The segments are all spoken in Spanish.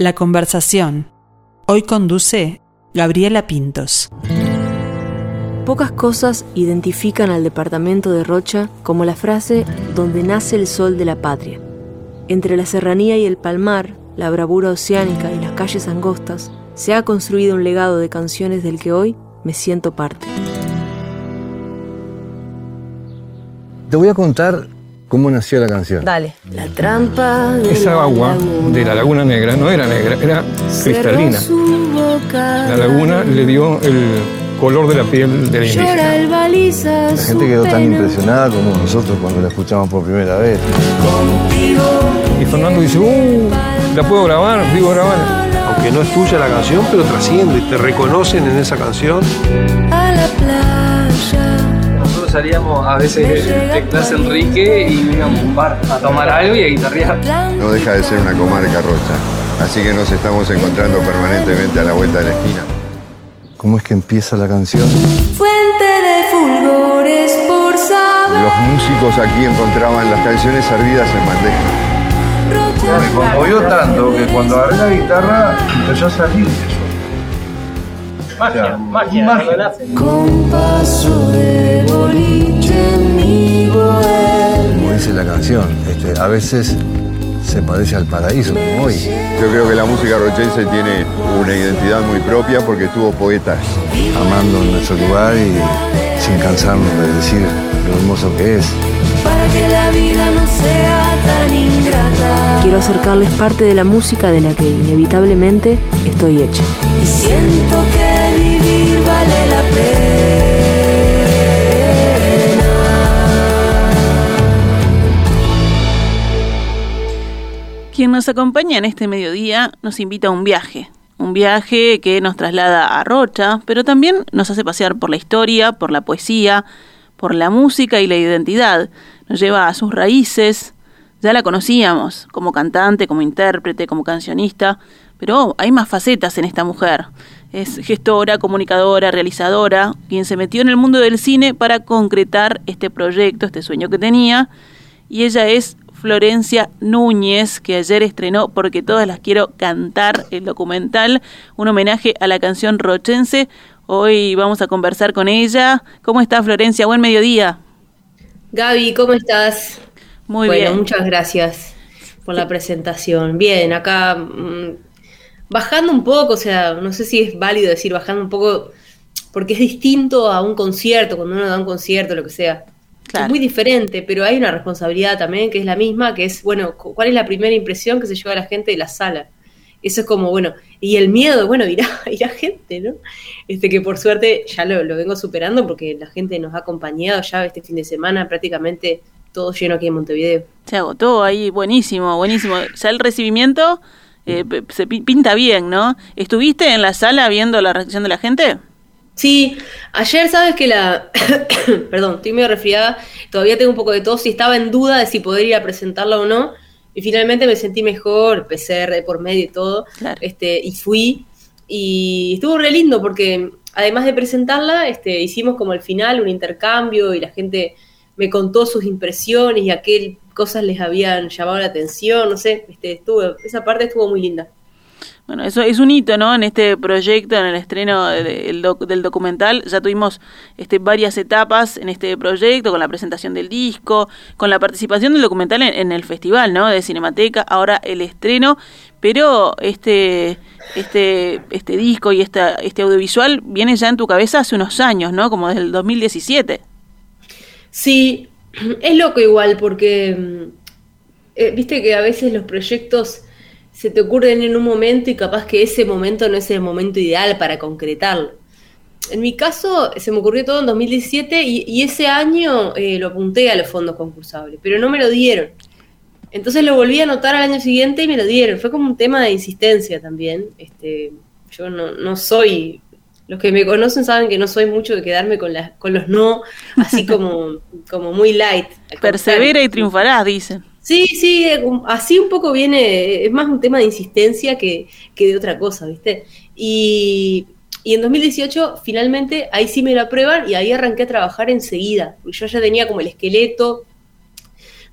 La conversación. Hoy conduce Gabriela Pintos. Pocas cosas identifican al departamento de Rocha como la frase donde nace el sol de la patria. Entre la serranía y el palmar, la bravura oceánica y las calles angostas, se ha construido un legado de canciones del que hoy me siento parte. Te voy a contar cómo nació la canción. Dale. La trampa de Esa agua de la Laguna Negra no era negra, era cristalina. La laguna le dio el color de la piel de la indígena. La gente quedó tan impresionada como nosotros cuando la escuchamos por primera vez. Y Fernando dice, uh, ¿la puedo grabar? Digo, grabar. Aunque no es tuya la canción, pero trasciende y te reconocen en esa canción. Nosotros salíamos a veces de, clase Enrique y íbamos a un bar a tomar algo y a guitarrear. No deja de ser una comarca rocha, así que nos estamos encontrando permanentemente a la vuelta de la esquina. ¿Cómo es que empieza la canción? Fuente de fulgores por saber. Los músicos aquí encontraban las canciones servidas en bandeja. Me conmovió tanto que cuando agarré la guitarra empezó a salir Magia, magia, magia. cuando nace. Con paso de boliche en mi bohemia. Como dice la canción, este, a veces se parece al paraíso, como hoy. Yo creo que la música rochense tiene una identidad muy propia porque tuvo poetas amando nuestro lugar y sin cansarnos de decir lo hermoso que es. Para que la vida no sea tan ingrata. Quiero acercarles parte de la música de la que inevitablemente estoy hecha. Y siento que vivir vale la pena. Quien nos acompaña en este mediodía nos invita a un viaje. Un viaje que nos traslada a Rocha, pero también nos hace pasear por la historia, por la poesía, por la música y la identidad. Nos lleva a sus raíces. Ya la conocíamos como cantante, como intérprete, como cancionista, pero hay más facetas en esta mujer. Es gestora, comunicadora, realizadora, quien se metió en el mundo del cine para concretar este proyecto, este sueño que tenía. Y ella es Florencia Núñez, que ayer estrenó Porque todas las quiero cantar, el documental, un homenaje a la canción rochense. Hoy vamos a conversar con ella. ¿Cómo está Florencia? Buen mediodía. Gaby, ¿cómo estás? Muy bueno, bien. muchas gracias por la presentación. Bien, acá mm, bajando un poco, o sea, no sé si es válido decir bajando un poco, porque es distinto a un concierto, cuando uno da un concierto, lo que sea. Claro. Es muy diferente, pero hay una responsabilidad también que es la misma, que es, bueno, cu- ¿cuál es la primera impresión que se lleva a la gente de la sala? Eso es como, bueno, y el miedo, bueno, irá, irá gente, ¿no? Este que por suerte ya lo, lo vengo superando porque la gente nos ha acompañado ya este fin de semana, prácticamente todo lleno aquí en Montevideo. Se agotó ahí, buenísimo, buenísimo. Ya el recibimiento eh, se pi- pinta bien, ¿no? ¿Estuviste en la sala viendo la reacción de la gente? Sí, ayer sabes que la... Perdón, estoy medio resfriada, todavía tengo un poco de tos y estaba en duda de si poder ir a presentarla o no. Y finalmente me sentí mejor, PCR de por medio y todo. Claro. Este, y fui. Y estuvo re lindo porque además de presentarla, este, hicimos como al final un intercambio y la gente me contó sus impresiones y a qué cosas les habían llamado la atención, no sé, este, estuvo, esa parte estuvo muy linda. Bueno, eso es un hito, ¿no? En este proyecto, en el estreno de- el doc- del documental, ya tuvimos este, varias etapas en este proyecto, con la presentación del disco, con la participación del documental en, en el festival, ¿no? De Cinemateca, ahora el estreno, pero este, este, este disco y esta, este audiovisual viene ya en tu cabeza hace unos años, ¿no? Como desde el 2017. Sí, es loco igual porque mm, eh, viste que a veces los proyectos se te ocurren en un momento y capaz que ese momento no es el momento ideal para concretarlo. En mi caso se me ocurrió todo en 2017 y, y ese año eh, lo apunté a los fondos concursables, pero no me lo dieron. Entonces lo volví a anotar al año siguiente y me lo dieron. Fue como un tema de insistencia también. Este, yo no, no soy los que me conocen saben que no soy mucho de quedarme con, las con los no, así como, como muy light. Persevera y triunfarás, dicen. Sí, sí, eh, así un poco viene, es más un tema de insistencia que, que de otra cosa, ¿viste? Y, y en 2018 finalmente ahí sí me lo aprueban y ahí arranqué a trabajar enseguida, porque yo ya tenía como el esqueleto,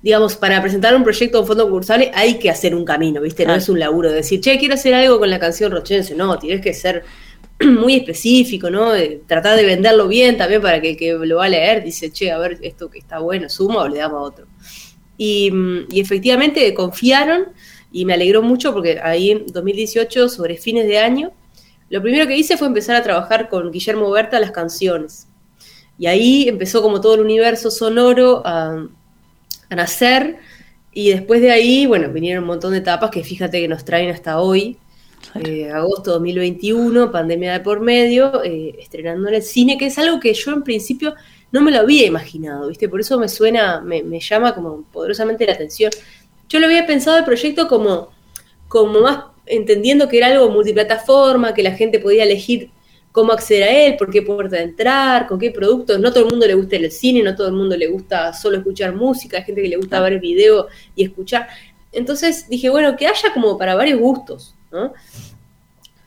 digamos, para presentar un proyecto un fondo concursable hay que hacer un camino, ¿viste? No es un laburo de decir, che, quiero hacer algo con la canción rochense. No, tienes que ser muy específico, ¿no? tratar de venderlo bien también para que el que lo va a leer dice, che, a ver, esto que está bueno, suma o le damos a otro. Y, y efectivamente confiaron y me alegró mucho porque ahí en 2018, sobre fines de año, lo primero que hice fue empezar a trabajar con Guillermo Berta las canciones. Y ahí empezó como todo el universo sonoro a, nacer. Y después de ahí, bueno, vinieron un montón de etapas que fíjate que nos traen hasta hoy. Eh, agosto 2021, pandemia de por medio, eh, estrenando en el cine, que es algo que yo en principio no me lo había imaginado, ¿viste? Por eso me suena, me, me llama como poderosamente la atención. Yo lo había pensado el proyecto como, como más entendiendo que era algo multiplataforma, que la gente podía elegir cómo acceder a él, por qué puerta entrar, con qué productos. No todo el mundo le gusta el cine, no todo el mundo le gusta solo escuchar música, hay gente que le gusta ver video y escuchar. Entonces dije, bueno, que haya como para varios gustos, ¿no?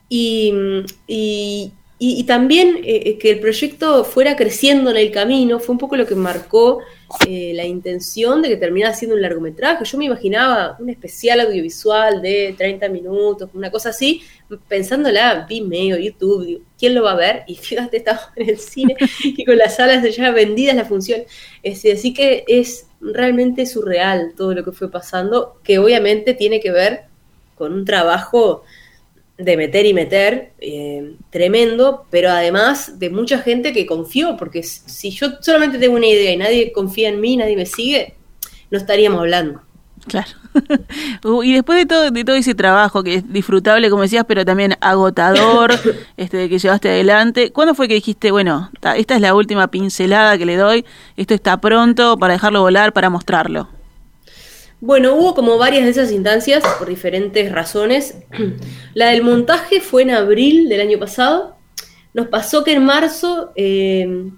Y, y, y, también eh, eh, que el proyecto fuera creciendo en el camino fue un poco lo que marcó eh, la intención de que terminara siendo un largometraje. Yo me imaginaba un especial audiovisual de 30 minutos, una cosa así, pensándola, Vimeo, YouTube, ¿quién lo va a ver? Y fíjate, estaba en el cine y con las salas ya vendidas la función. Este, así que es realmente surreal todo lo que fue pasando, que obviamente tiene que ver con un trabajo de meter y meter, eh, tremendo, pero además de mucha gente que confió, porque si yo solamente tengo una idea y nadie confía en mí, nadie me sigue, no estaríamos hablando. Claro. Uh, y después de todo, de todo ese trabajo que es disfrutable, como decías, pero también agotador, este, que llevaste adelante, ¿cuándo fue que dijiste, bueno, esta es la última pincelada que le doy, esto está pronto para dejarlo volar, para mostrarlo? Bueno, hubo como varias de esas instancias por diferentes razones. La del montaje fue en abril del año pasado. Nos pasó que en marzo, eh,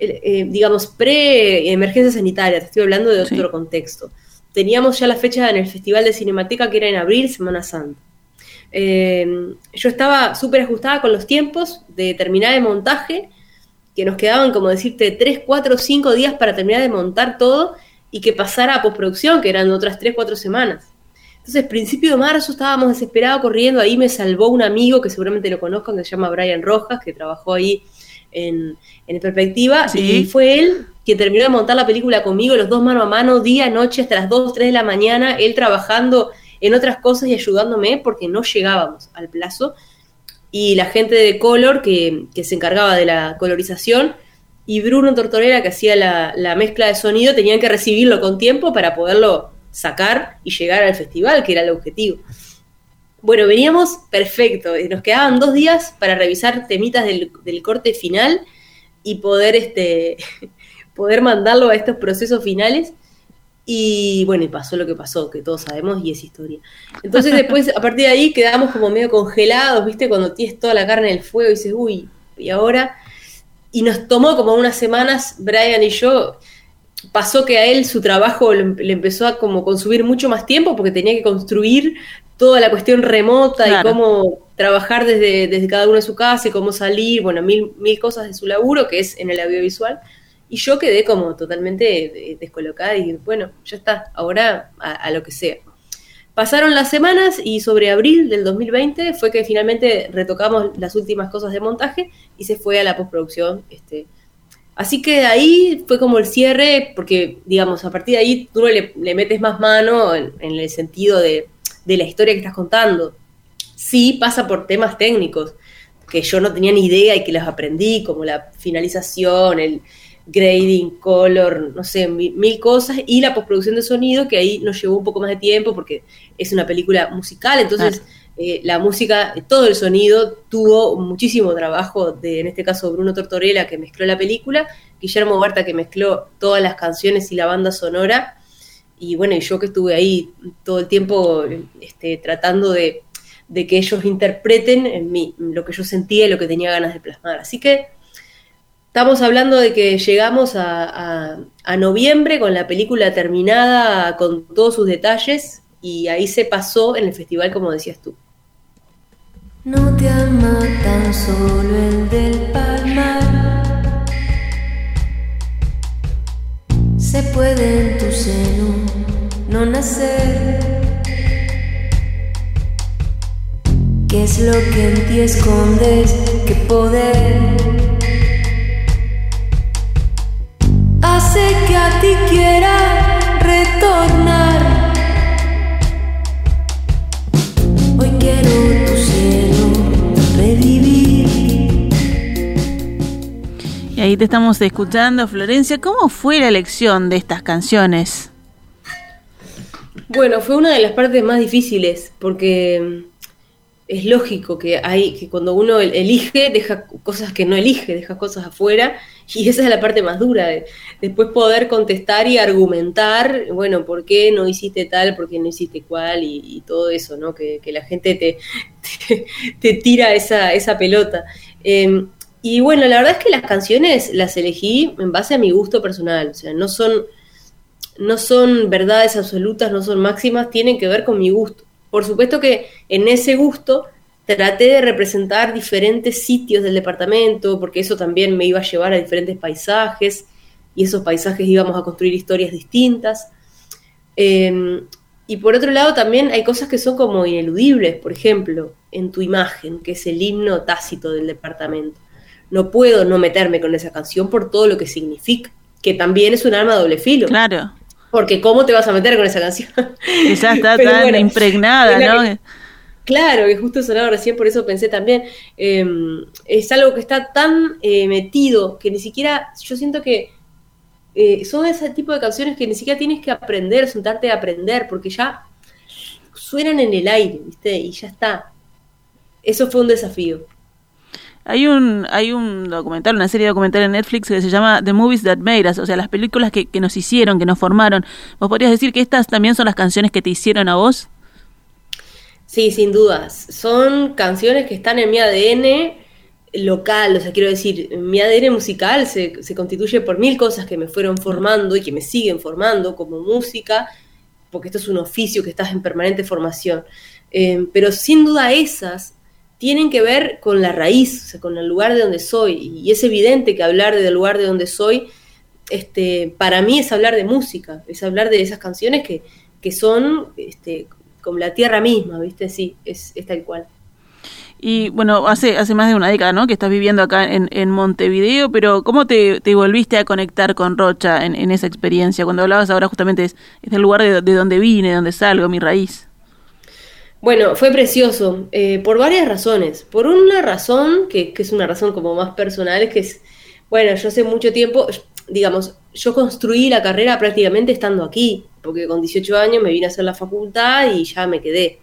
eh, digamos, pre-emergencia sanitaria, te estoy hablando de otro contexto. Teníamos ya la fecha en el Festival de Cinemateca que era en abril, Semana Santa. Eh, yo estaba súper ajustada con los tiempos de terminar el montaje, que nos quedaban, como decirte, 3, 4, 5 días para terminar de montar todo y que pasara a postproducción, que eran otras 3, 4 semanas. Entonces, principio de marzo estábamos desesperados corriendo, ahí me salvó un amigo que seguramente lo conozcan, que se llama Brian Rojas, que trabajó ahí en, en Perspectiva, y fue él quien terminó de montar la película conmigo, los dos mano a mano, día, noche, hasta las 2, 3 de la mañana, él trabajando en otras cosas y ayudándome porque no llegábamos al plazo. Y la gente de Color, que, que se encargaba de la colorización, y Bruno Tortorera, que hacía la, mezcla de sonido, tenían que recibirlo con tiempo para poderlo sacar y llegar al festival, que era el objetivo. Bueno, veníamos perfecto, nos quedaban dos días para revisar temitas del, corte final y poder, este, poder mandarlo a estos procesos finales. Y bueno, y pasó lo que pasó, que todos sabemos, y es historia. Entonces después, a partir de ahí, quedamos como medio congelados, ¿viste? Cuando tienes toda la carne en el fuego y dices, uy, y ahora y nos tomó como unas semanas, Brian y yo, pasó que a él su trabajo le, empezó a como consumir mucho más tiempo porque tenía que construir toda la cuestión remota y cómo trabajar desde, desde cada uno de su casa y cómo salir, bueno, mil, mil cosas de su laburo, que es en el audiovisual. Y yo quedé como totalmente descolocada y bueno, ya está, ahora a lo que sea. Pasaron las semanas y sobre abril del 2020 fue que finalmente retocamos las últimas cosas de montaje y se fue a la postproducción. Este. Así que ahí fue como el cierre, porque digamos, a partir de ahí tú le, le metes más mano en, el sentido de, de, la historia que estás contando. Sí pasa por temas técnicos, que yo no tenía ni idea y que los aprendí, como la finalización, el, grading, color, no sé, mil, cosas, y la postproducción de sonido, que ahí nos llevó un poco más de tiempo porque es una película musical, entonces eh, la música, todo el sonido tuvo muchísimo trabajo de, en este caso, Bruno Tortorella, que mezcló la película, Guillermo Barta, que mezcló todas las canciones y la banda sonora, y bueno, y yo que estuve ahí todo el tiempo este, tratando de, de que ellos interpreten en mí, lo que yo sentía y lo que tenía ganas de plasmar. Así que Estamos hablando de que llegamos a, noviembre con la película terminada con todos sus detalles y ahí se pasó en el festival como decías tú. No te ama tan solo el del palmar. Se puede en tu seno no nacer. ¿Qué es lo que en ti escondes? ¿Qué poder te estamos escuchando, Florencia. ¿Cómo fue la elección de estas canciones? Bueno, fue una de las partes más difíciles, porque mm, es lógico que hay que cuando uno el- elige, deja cosas que no elige, deja cosas afuera, y esa es la parte más dura, de después poder contestar y argumentar, bueno, por qué no hiciste tal, por qué no hiciste cual, y, todo eso, ¿no? Que, la gente te, te, te tira esa, esa pelota. Eh, y bueno, la verdad es que las canciones las elegí en base a mi gusto personal, o sea, no son no son verdades absolutas, no son máximas, tienen que ver con mi gusto. Por supuesto que en ese gusto traté de representar diferentes sitios del departamento, porque eso también me iba a llevar a diferentes paisajes, y esos paisajes íbamos a construir historias distintas. Eh, y por otro lado también hay cosas que son como ineludibles, por ejemplo, en tu imagen, que es el himno tácito del departamento. No puedo no meterme con esa canción por todo lo que significa, que también es un arma de doble filo. Claro. Porque ¿cómo te vas a meter con esa canción? Esa está tan bueno, impregnada, ¿no? que- Claro, que justo sonaba recién, por eso pensé también. eh, es algo que está tan eh, metido que ni siquiera, yo siento que eh, son ese tipo de canciones que ni siquiera tienes que aprender, sentarte a aprender, porque ya suenan en el aire, ¿viste? Y ya está. Eso fue un desafío. Hay un, hay un documental, una serie documental en Netflix que se llama The Movies That Made Us, o sea, las películas que, que nos hicieron, que nos formaron. ¿Vos podrías decir que estas también son las canciones que te hicieron a vos? Sí, sin dudas. Son canciones que están en mi ADN local, o sea, quiero decir, mi ADN musical se, se constituye por mil cosas que me fueron formando y que me siguen formando como música, porque esto es un oficio que estás en permanente formación. Eh, pero sin duda esas tienen que ver con la raíz, o sea, con el lugar de donde soy. Y es evidente que hablar del lugar de donde soy, este, para mí es hablar de música, es hablar de esas canciones que, que son este, como la tierra misma, ¿viste? Sí, es, tal cual. Y bueno, hace, hace más de una década, ¿no? Que estás viviendo acá en, en Montevideo, pero ¿cómo te, te volviste a conectar con Rocha en, en esa experiencia? Cuando hablabas ahora justamente es, es del lugar de, de donde vine, de donde salgo, mi raíz. Bueno, fue precioso, eh, por varias razones. Por una razón, que, es una razón como más personal, que es, bueno, yo hace mucho tiempo, digamos, yo construí la carrera prácticamente estando aquí, porque con 18 años me vine a hacer la facultad y ya me quedé.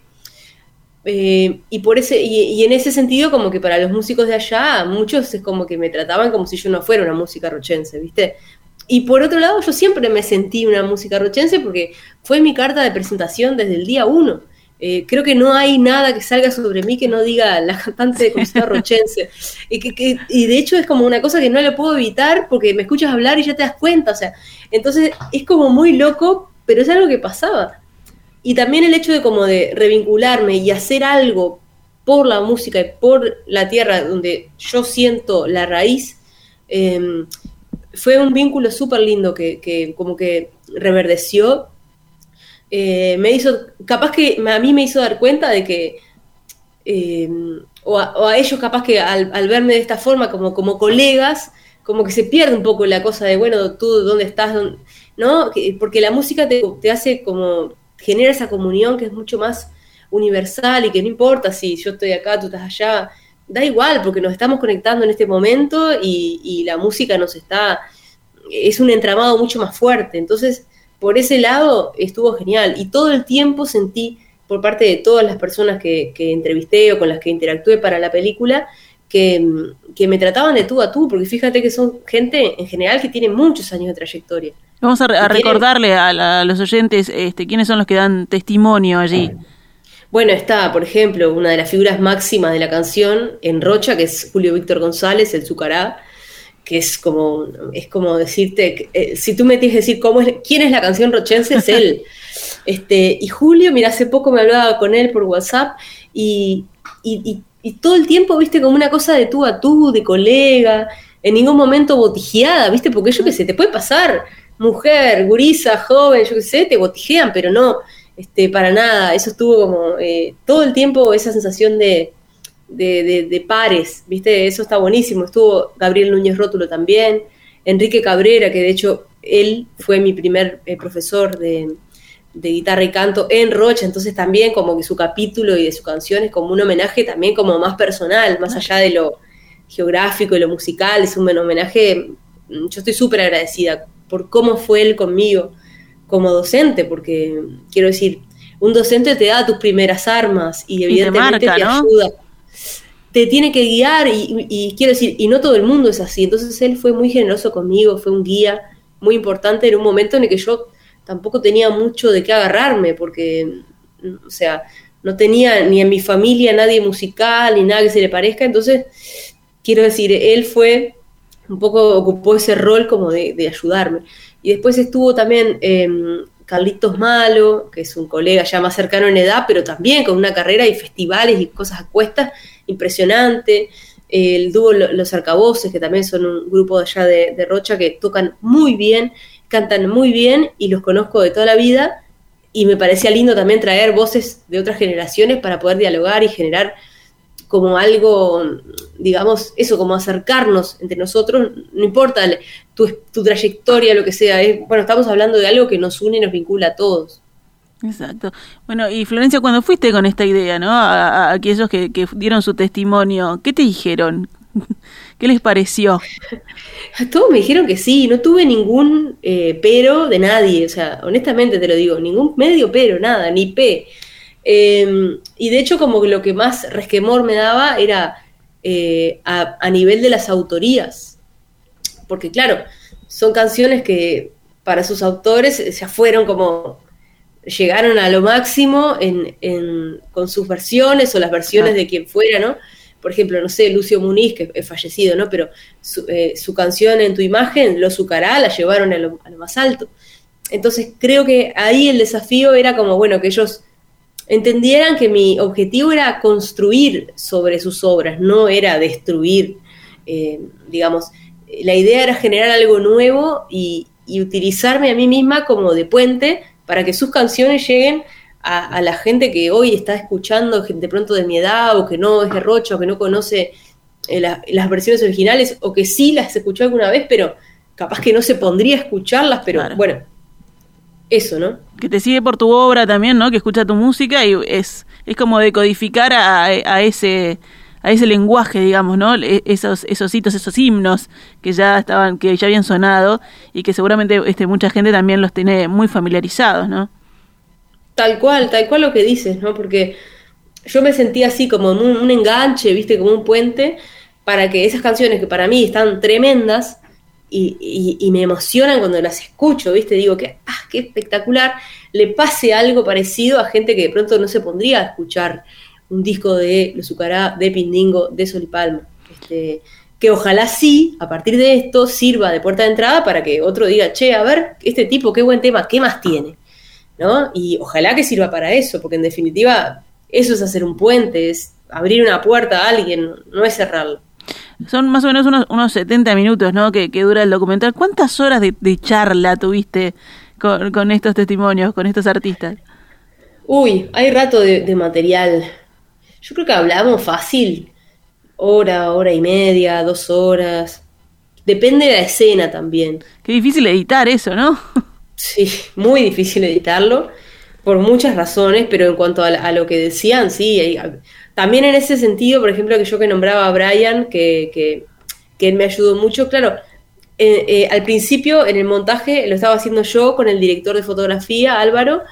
Eh, y por ese y, en ese sentido como que para los músicos de allá muchos es como que me trataban como si yo no fuera una música rochense viste y por otro lado yo siempre me sentí una música rochense porque fue mi carta de presentación desde el día uno eh, creo que no hay nada que salga sobre mí que no diga la cantante de música rochense y, que, que, y de hecho es como una cosa que no le puedo evitar porque me escuchas hablar y ya te das cuenta o sea entonces es como muy loco pero es algo que pasaba y también el hecho de como de revincularme y hacer algo por la música y por la tierra donde yo siento la raíz, eh, fue un vínculo súper lindo que, que, como que reverdeció. Eh, me hizo, capaz que a mí me hizo dar cuenta de que, eh, o, a, ellos capaz que al, verme de esta forma como, como colegas, como que se pierde un poco la cosa de, bueno, tú dónde estás, ¿no? Porque la música te, te hace como genera esa comunión que es mucho más universal y que no importa si yo estoy acá, tú estás allá, da igual porque nos estamos conectando en este momento y, y, la música nos está, es un entramado mucho más fuerte. Entonces, por ese lado estuvo genial y todo el tiempo sentí por parte de todas las personas que, que entrevisté o con las que interactué para la película, que, que, me trataban de tú a tú, porque fíjate que son gente en general que tiene muchos años de trayectoria. Vamos a, a recordarle a, la, a, los oyentes este, quiénes son los que dan testimonio allí. Bueno, está, por ejemplo, una de las figuras máximas de la canción en Rocha, que es Julio Víctor González, el Zucará, que es como, es como decirte, eh, si tú me tienes que decir cómo es, quién es la canción rochense, es él. este, y Julio, mira, hace poco me hablaba con él por WhatsApp y, y, y y todo el tiempo, viste, como una cosa de tú a tú, de colega, en ningún momento botijeada, viste, porque yo que sé, te puede pasar, mujer, gurisa, joven, yo qué sé, te botijean, pero no, este, para nada. Eso estuvo como eh, todo el tiempo esa sensación de, de, pares, ¿viste? Eso está buenísimo. Estuvo Gabriel Núñez Rótulo también, Enrique Cabrera, que de hecho él fue mi primer eh, profesor de, de guitarra y canto en Rocha, entonces también como que su capítulo y de su canción es como un homenaje también como más personal, más allá de lo geográfico y lo musical, es un homenaje, mm, yo estoy súper agradecida por cómo fue él conmigo como docente, porque quiero decir, un docente te da tus primeras armas y evidentemente te, ayuda. Te tiene que guiar y, quiero decir, y no todo el mundo es así. Entonces él fue muy generoso conmigo, fue un guía muy importante en un momento en el que yo tampoco tenía mucho de qué agarrarme, porque, o sea, no tenía ni en mi familia nadie musical, ni nada que se le parezca, entonces, quiero decir, él fue, un poco ocupó ese rol como de, ayudarme. Y después estuvo también eh, Carlitos Malo, que es un colega ya más cercano en edad, pero también con una carrera y festivales y cosas a cuestas impresionante. El dúo Los Arcaboces, que también son un grupo allá de, Rocha que tocan muy bien cantan muy bien y los conozco de toda la vida y me parecía lindo también traer voces de otras generaciones para poder dialogar y generar como algo, digamos, eso, como acercarnos entre nosotros, no importa tu, trayectoria, lo que sea, bueno, estamos hablando de algo que nos une y nos vincula a todos. Exacto. Bueno, y Florencia, cuando fuiste con esta idea, ¿no? A, aquellos que, dieron su testimonio, ¿qué te dijeron? ¿Qué les pareció? Todos me dijeron que sí, no tuve ningún eh, pero de nadie, o sea, honestamente te lo digo, ningún medio pero, nada, ni P. Em, y de hecho como que lo que más resquemor me daba era eh, a, nivel de las autorías, porque claro, son canciones que para sus autores ya fueron como llegaron a lo máximo con sus versiones o las versiones de quien fuera, ¿no? por ejemplo, no sé, Lucio Muniz, que es fallecido, ¿no? Pero su, eh, canción en tu imagen, Lo Sucará, la llevaron a lo, más alto. Entonces creo que ahí el desafío era como, bueno, que ellos entendieran que mi objetivo era construir sobre sus obras, no era destruir, eh, digamos, la idea era generar algo nuevo y, y utilizarme a mí misma como de puente para que sus canciones lleguen a, la gente que hoy está escuchando, gente pronto de mi edad, o que no es de Rocha, o que no conoce eh, las versiones originales, o que sí las escuchó alguna vez, pero capaz que no se pondría a escucharlas, pero bueno, eso, ¿no? Que te sigue por tu obra también, ¿no? Que escucha tu música y es, es como decodificar a, a ese a ese lenguaje, digamos, ¿no? E, esos, esos hitos, esos himnos que ya estaban, que ya habían sonado y que seguramente este, mucha gente también los tiene muy familiarizados, ¿no? Tal cual, tal cual lo que dices, ¿no? Porque yo me sentía así como un, enganche, viste, como un puente, para que esas canciones que para mí están tremendas y, me emocionan cuando las escucho, viste, digo que, ah, qué espectacular, le pase algo parecido a gente que de pronto no se pondría a escuchar un disco de Los Sucará, de Pindingo, de Sol y Palma. Este, que ojalá sí, a partir de esto, sirva de puerta de entrada para que otro diga, che, a ver, este tipo, qué buen tema, ¿qué más tiene? Y ojalá que sirva para eso, porque en definitiva eso es hacer un puente, es abrir una puerta a alguien, no es cerrarlo. Son más o menos unos, unos 70 minutos, ¿no? Que, dura el documental. ¿Cuántas horas de, charla tuviste con, estos testimonios, con estos artistas? Uy, hay rato de, material. Yo creo que hablamos fácil. Hora, hora y media, dos horas. Depende de la escena también. Qué difícil editar eso, ¿no? Sí, muy difícil editarlo por muchas razones, pero en cuanto a, lo que decían, sí, también en ese sentido, por ejemplo, que yo que nombraba a Brian, que, que, él me ayudó mucho, claro, eh, eh, al principio en el montaje lo estaba haciendo yo con el director de fotografía, Álvaro,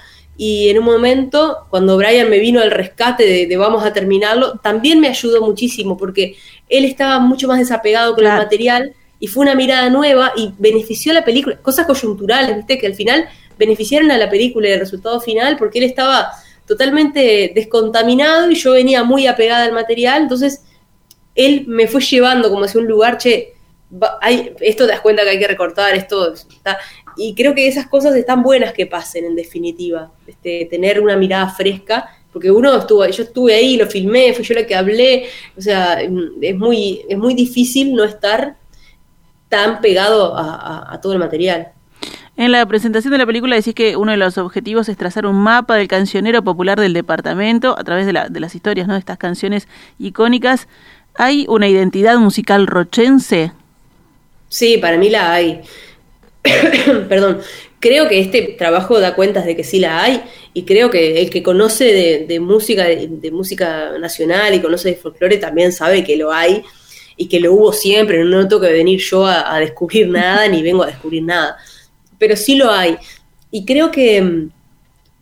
y en un momento, cuando Brian me vino al rescate de, vamos a terminarlo, también me ayudó muchísimo, porque él estaba mucho más desapegado con el material y fue una mirada nueva y benefició a la película, cosas coyunturales, ¿viste? Que al final beneficiaron a la película y el resultado final porque él estaba totalmente descontaminado y yo venía muy apegada al material, entonces él me fue llevando como hacia un lugar, che, hay, esto te das cuenta que hay que recortar, esto está, y creo que esas cosas están buenas que pasen en definitiva, este, tener una mirada fresca, porque uno estuvo, yo estuve ahí, lo filmé, fui yo la que hablé, o sea, es muy, es muy difícil no estar tan pegado a, todo el material. En la presentación de la película decís que uno de los objetivos es trazar un mapa del cancionero popular del departamento a través de, las historias, ¿no? De estas canciones icónicas. ¿Hay una identidad musical rochense? Sí, para mí la hay. Perdón. Creo que este trabajo da cuentas de que sí la hay y creo que el que conoce de, música de, música nacional y conoce de folclore también sabe que lo hay y que lo hubo siempre. No tengo que venir yo a descubrir nada ni vengo a descubrir nada pero sí lo hay. Y creo que,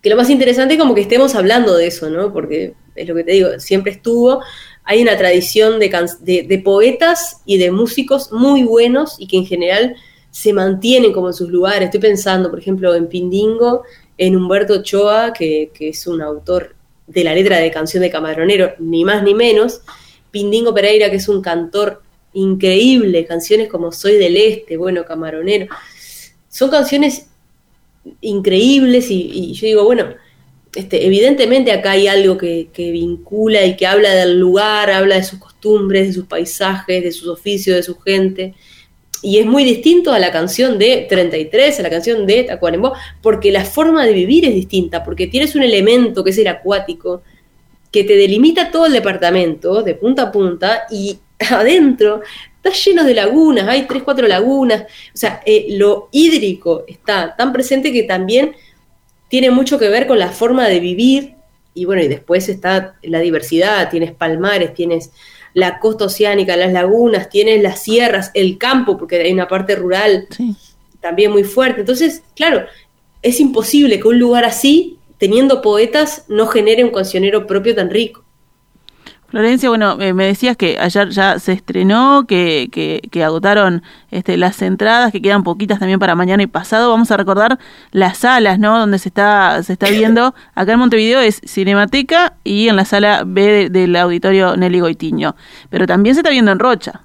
lo más interesante es como que estemos hablando de eso, ¿no? Porque es lo que te digo, siempre estuvo. Hay una tradición de, de, poetas y de músicos muy buenos y que en general se mantienen como en sus lugares. Estoy pensando, por ejemplo, en Pindingo, en Humberto Ochoa, que, que es un autor de la letra de canción de Camaronero, ni más ni menos. Pindingo Pereira, que es un cantor increíble, canciones como Soy del Este, bueno, Camaronero son canciones increíbles y, yo digo, bueno, este, evidentemente acá hay algo que, vincula y que habla del lugar, habla de sus costumbres, de sus paisajes, de sus oficios, de su gente. Y es muy distinto a la canción de 33, a la canción de Tacuarembó, porque la forma de vivir es distinta, porque tienes un elemento que es el acuático, que te delimita todo el departamento de punta a punta y adentro está lleno de lagunas, hay tres, cuatro lagunas, o sea, eh, lo hídrico está tan presente que también tiene mucho que ver con la forma de vivir, y bueno, y después está la diversidad, tienes palmares, tienes la costa oceánica, las lagunas, tienes las sierras, el campo, porque hay una parte rural también muy fuerte. Entonces, claro, es imposible que un lugar así, teniendo poetas, no genere un cancionero propio tan rico. Florencia, bueno, me decías que ayer ya se estrenó, que, que, agotaron este, las entradas, que quedan poquitas también para mañana y pasado. Vamos a recordar las salas, ¿no? Donde se está, se está viendo. Acá en Montevideo es Cinemateca y en la sala B del auditorio Nelly Goitiño. Pero también se está viendo en Rocha.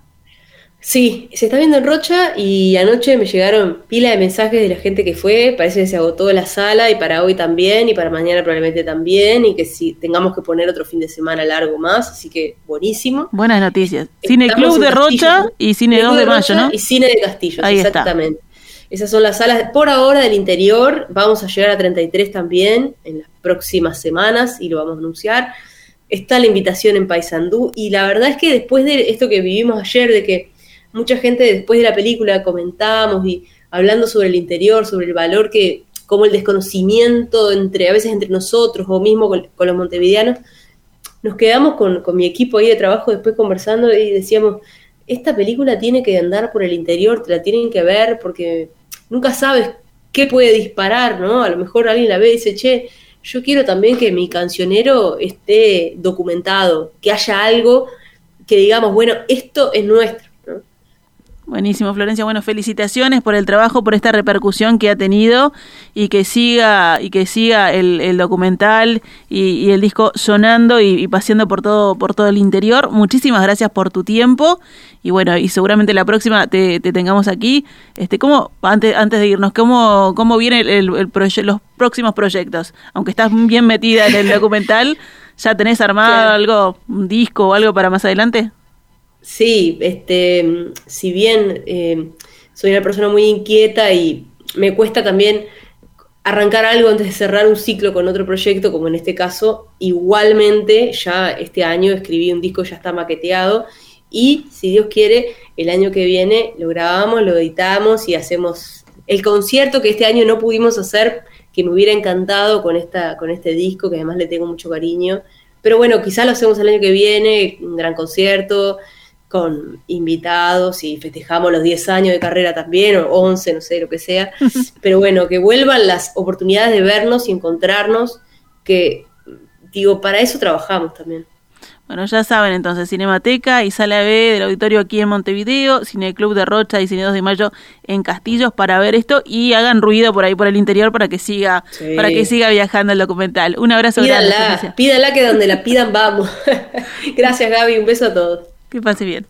Sí, se está viendo en Rocha y anoche me llegaron pila de mensajes de la gente que fue, parece que se agotó la sala y para hoy también y para mañana probablemente también y que si tengamos que poner otro fin de semana largo más, así que buenísimo. Buenas noticias. Cine Club de Rocha y Cine 2 de, Mayo, ¿no? Y Cine de Castillo, exactamente. Esas son las salas por ahora del interior, vamos a llegar a 33 también en las próximas semanas y lo vamos a anunciar. Está la invitación en Paysandú y la verdad es que después de esto que vivimos ayer, de que mucha gente después de la película comentamos y hablando sobre el interior, sobre el valor que, como el desconocimiento entre, a veces entre nosotros o mismo con, los montevideanos, nos quedamos con, mi equipo ahí de trabajo después conversando y decíamos, esta película tiene que andar por el interior, te la tienen que ver porque nunca sabes qué puede disparar, ¿no? A lo mejor alguien la ve y dice, che, yo quiero también que mi cancionero esté documentado, que haya algo que digamos, bueno, esto es nuestro. Buenísimo, Florencia. Bueno, felicitaciones por el trabajo, por esta repercusión que ha tenido y que siga y que siga el, documental y, el disco sonando y, paseando por todo por todo el interior. Muchísimas gracias por tu tiempo y bueno y seguramente la próxima te, tengamos aquí. Este, cómo antes antes de irnos, cómo cómo vienen el, los próximos proyectos. Aunque estás bien metida en el documental, ya tenés armado algo, un disco o algo para más adelante. Sí, este, si bien eh, soy una persona muy inquieta y me cuesta también arrancar algo antes de cerrar un ciclo con otro proyecto, como en este caso, igualmente ya este año escribí un disco, ya está maqueteado y si Dios quiere, el año que viene lo grabamos, lo editamos y hacemos el concierto que este año no pudimos hacer, que me hubiera encantado con, esta, con este disco, que además le tengo mucho cariño. Pero bueno, quizás lo hacemos el año que viene, un gran concierto, con invitados y festejamos los 10 años de carrera también, o 11, no sé, lo que sea. Pero bueno, que vuelvan las oportunidades de vernos y encontrarnos, que digo, para eso trabajamos también. Bueno, ya saben entonces, Cinemateca y Sala B del auditorio aquí en Montevideo, Cine Club de Rocha y Cine 2 de Mayo en Castillos para ver esto y hagan ruido por ahí por el interior para que siga para que siga viajando el documental. Un abrazo pídala, grande. Pídala que donde la pidan vamos. Gracias Gaby, un beso a todos. Que pase bien.